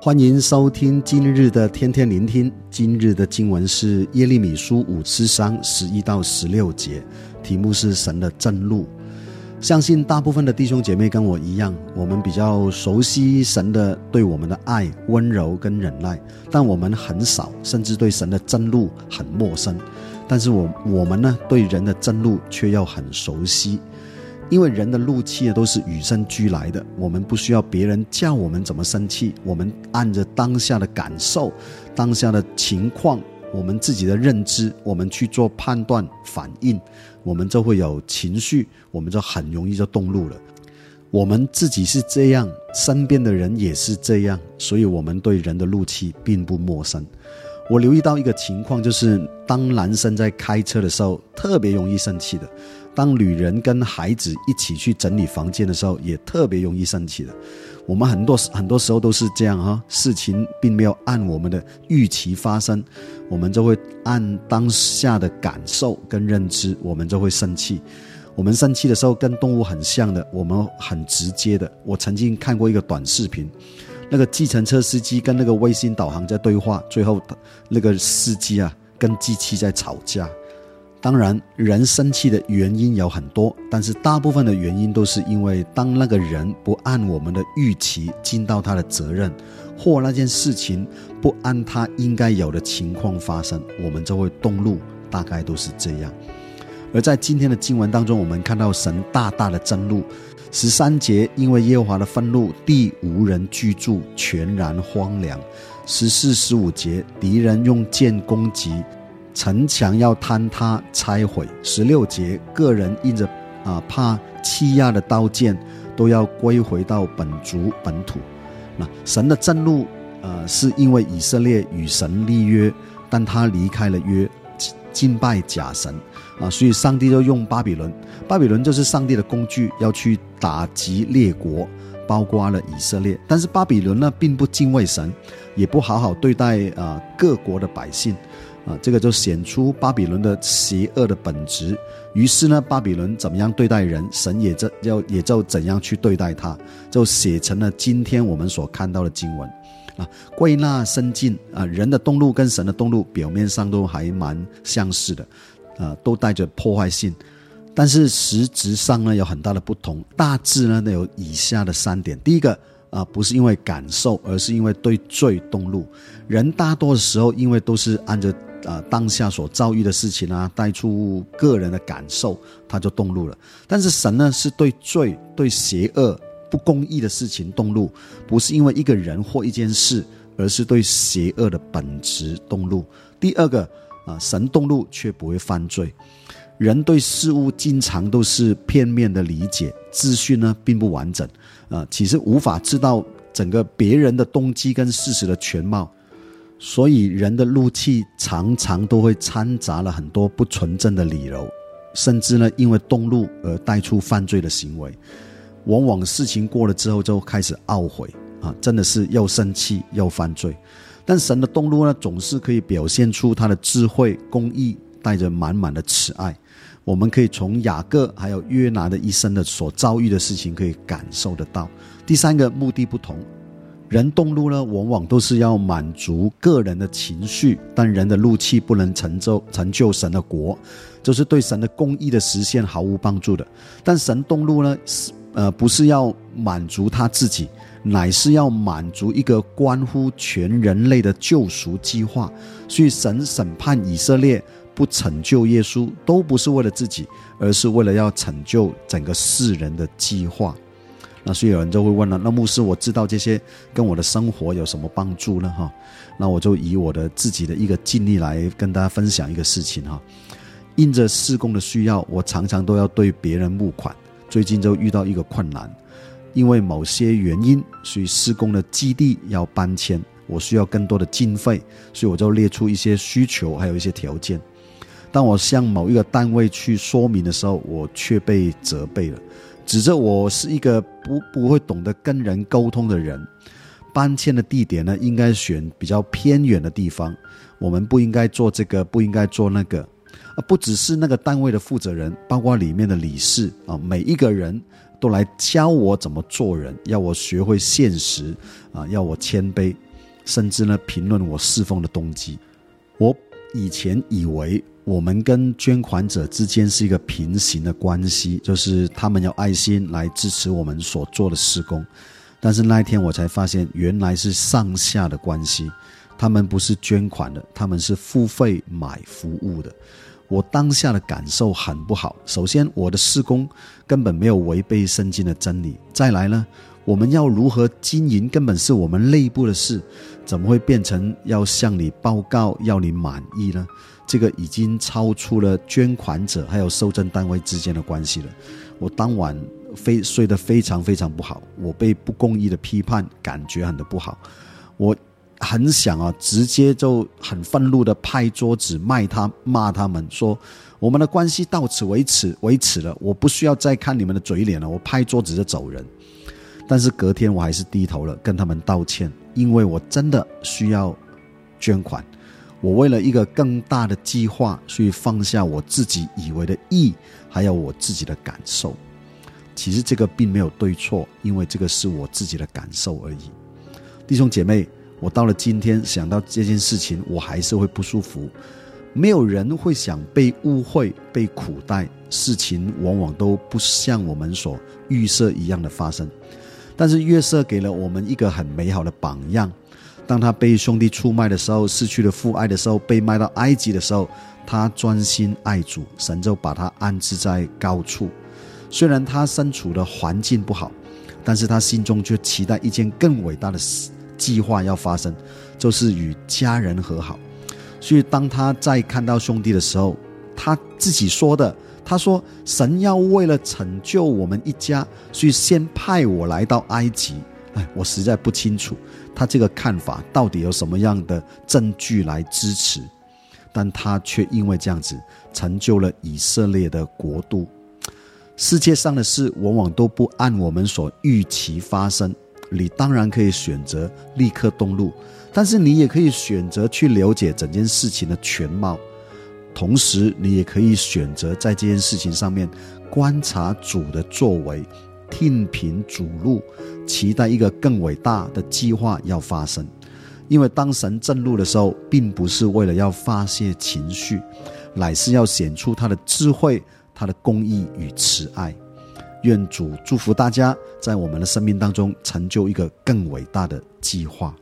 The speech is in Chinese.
欢迎收听今日的天天聆听。今日的经文是耶利米书五十三十一到十六节，题目是神的震怒。相信大部分的弟兄姐妹跟我一样，我们比较熟悉神的对我们的爱、温柔跟忍耐，但我们很少，甚至对神的震怒很陌生。但是我我们呢，对人的震怒却要很熟悉。因为人的怒气都是与生俱来的，我们不需要别人叫我们怎么生气，我们按着当下的感受、当下的情况、我们自己的认知，我们去做判断、反应，我们就会有情绪，我们就很容易就动怒了。我们自己是这样，身边的人也是这样，所以我们对人的怒气并不陌生。我留意到一个情况，就是当男生在开车的时候，特别容易生气的。当女人跟孩子一起去整理房间的时候，也特别容易生气的。我们很多很多时候都是这样哈，事情并没有按我们的预期发生，我们就会按当下的感受跟认知，我们就会生气。我们生气的时候跟动物很像的，我们很直接的。我曾经看过一个短视频，那个计程车司机跟那个卫星导航在对话，最后那个司机啊跟机器在吵架。当然，人生气的原因有很多，但是大部分的原因都是因为当那个人不按我们的预期尽到他的责任，或那件事情不按他应该有的情况发生，我们就会动怒，大概都是这样。而在今天的经文当中，我们看到神大大的震怒，十三节，因为耶和华的愤怒，地无人居住，全然荒凉；十四、十五节，敌人用剑攻击。城墙要坍塌拆毁。十六节，个人印着啊怕欺压的刀剑，都要归回到本族本土。那神的震怒，呃，是因为以色列与神立约，但他离开了约，敬拜假神啊，所以上帝就用巴比伦。巴比伦就是上帝的工具，要去打击列国，包括了以色列。但是巴比伦呢，并不敬畏神，也不好好对待啊各国的百姓。啊，这个就显出巴比伦的邪恶的本质。于是呢，巴比伦怎么样对待人，神也就要也就怎样去对待他，就写成了今天我们所看到的经文。啊，归纳深进啊，人的动怒跟神的动怒表面上都还蛮相似的，啊，都带着破坏性，但是实质上呢有很大的不同。大致呢有以下的三点：第一个啊，不是因为感受，而是因为对罪动怒。人大多的时候，因为都是按着。啊，当下所遭遇的事情啊，带出个人的感受，他就动怒了。但是神呢，是对罪、对邪恶、不公义的事情动怒，不是因为一个人或一件事，而是对邪恶的本质动怒。第二个啊，神动怒却不会犯罪。人对事物经常都是片面的理解，资讯呢并不完整啊，其实无法知道整个别人的动机跟事实的全貌。所以人的怒气常常都会掺杂了很多不纯正的理由，甚至呢，因为动怒而带出犯罪的行为。往往事情过了之后就开始懊悔啊，真的是又生气又犯罪。但神的动怒呢，总是可以表现出他的智慧、公义，带着满满的慈爱。我们可以从雅各还有约拿的一生的所遭遇的事情可以感受得到。第三个目的不同。人动怒呢，往往都是要满足个人的情绪，但人的怒气不能成就成就神的国，就是对神的公义的实现毫无帮助的。但神动怒呢，是呃不是要满足他自己，乃是要满足一个关乎全人类的救赎计划。所以神审判以色列，不拯救耶稣，都不是为了自己，而是为了要拯救整个世人的计划。那所以有人就会问了，那牧师，我知道这些跟我的生活有什么帮助呢？哈，那我就以我的自己的一个经历来跟大家分享一个事情哈。因着事工的需要，我常常都要对别人募款。最近就遇到一个困难，因为某些原因，所以施工的基地要搬迁，我需要更多的经费，所以我就列出一些需求，还有一些条件。当我向某一个单位去说明的时候，我却被责备了。指着我是一个不不会懂得跟人沟通的人，搬迁的地点呢，应该选比较偏远的地方。我们不应该做这个，不应该做那个。不只是那个单位的负责人，包括里面的理事啊，每一个人都来教我怎么做人，要我学会现实啊，要我谦卑。甚至呢评论我侍奉的动机。我以前以为我们跟捐款者之间是一个平行的关系，就是他们有爱心来支持我们所做的施工。但是那一天我才发现，原来是上下的关系。他们不是捐款的，他们是付费买服务的。我当下的感受很不好。首先，我的事工根本没有违背圣经的真理。再来呢，我们要如何经营，根本是我们内部的事，怎么会变成要向你报告，要你满意呢？这个已经超出了捐款者还有受赠单位之间的关系了。我当晚非睡得非常非常不好，我被不公义的批判，感觉很的不好。我。很想啊，直接就很愤怒的拍桌子，骂他，骂他们说：“我们的关系到此为止，为止了，我不需要再看你们的嘴脸了。”我拍桌子就走人。但是隔天我还是低头了，跟他们道歉，因为我真的需要捐款。我为了一个更大的计划，去放下我自己以为的义，还有我自己的感受。其实这个并没有对错，因为这个是我自己的感受而已。弟兄姐妹。我到了今天，想到这件事情，我还是会不舒服。没有人会想被误会、被苦待，事情往往都不像我们所预设一样的发生。但是约瑟给了我们一个很美好的榜样。当他被兄弟出卖的时候，失去了父爱的时候，被卖到埃及的时候，他专心爱主，神就把他安置在高处。虽然他身处的环境不好，但是他心中却期待一件更伟大的事。计划要发生，就是与家人和好。所以当他在看到兄弟的时候，他自己说的，他说：“神要为了拯救我们一家，所以先派我来到埃及。”哎，我实在不清楚他这个看法到底有什么样的证据来支持，但他却因为这样子成就了以色列的国度。世界上的事往往都不按我们所预期发生。你当然可以选择立刻动怒，但是你也可以选择去了解整件事情的全貌，同时你也可以选择在这件事情上面观察主的作为，听凭主怒，期待一个更伟大的计划要发生。因为当神震怒的时候，并不是为了要发泄情绪，乃是要显出他的智慧、他的公义与慈爱。愿主祝福大家，在我们的生命当中成就一个更伟大的计划。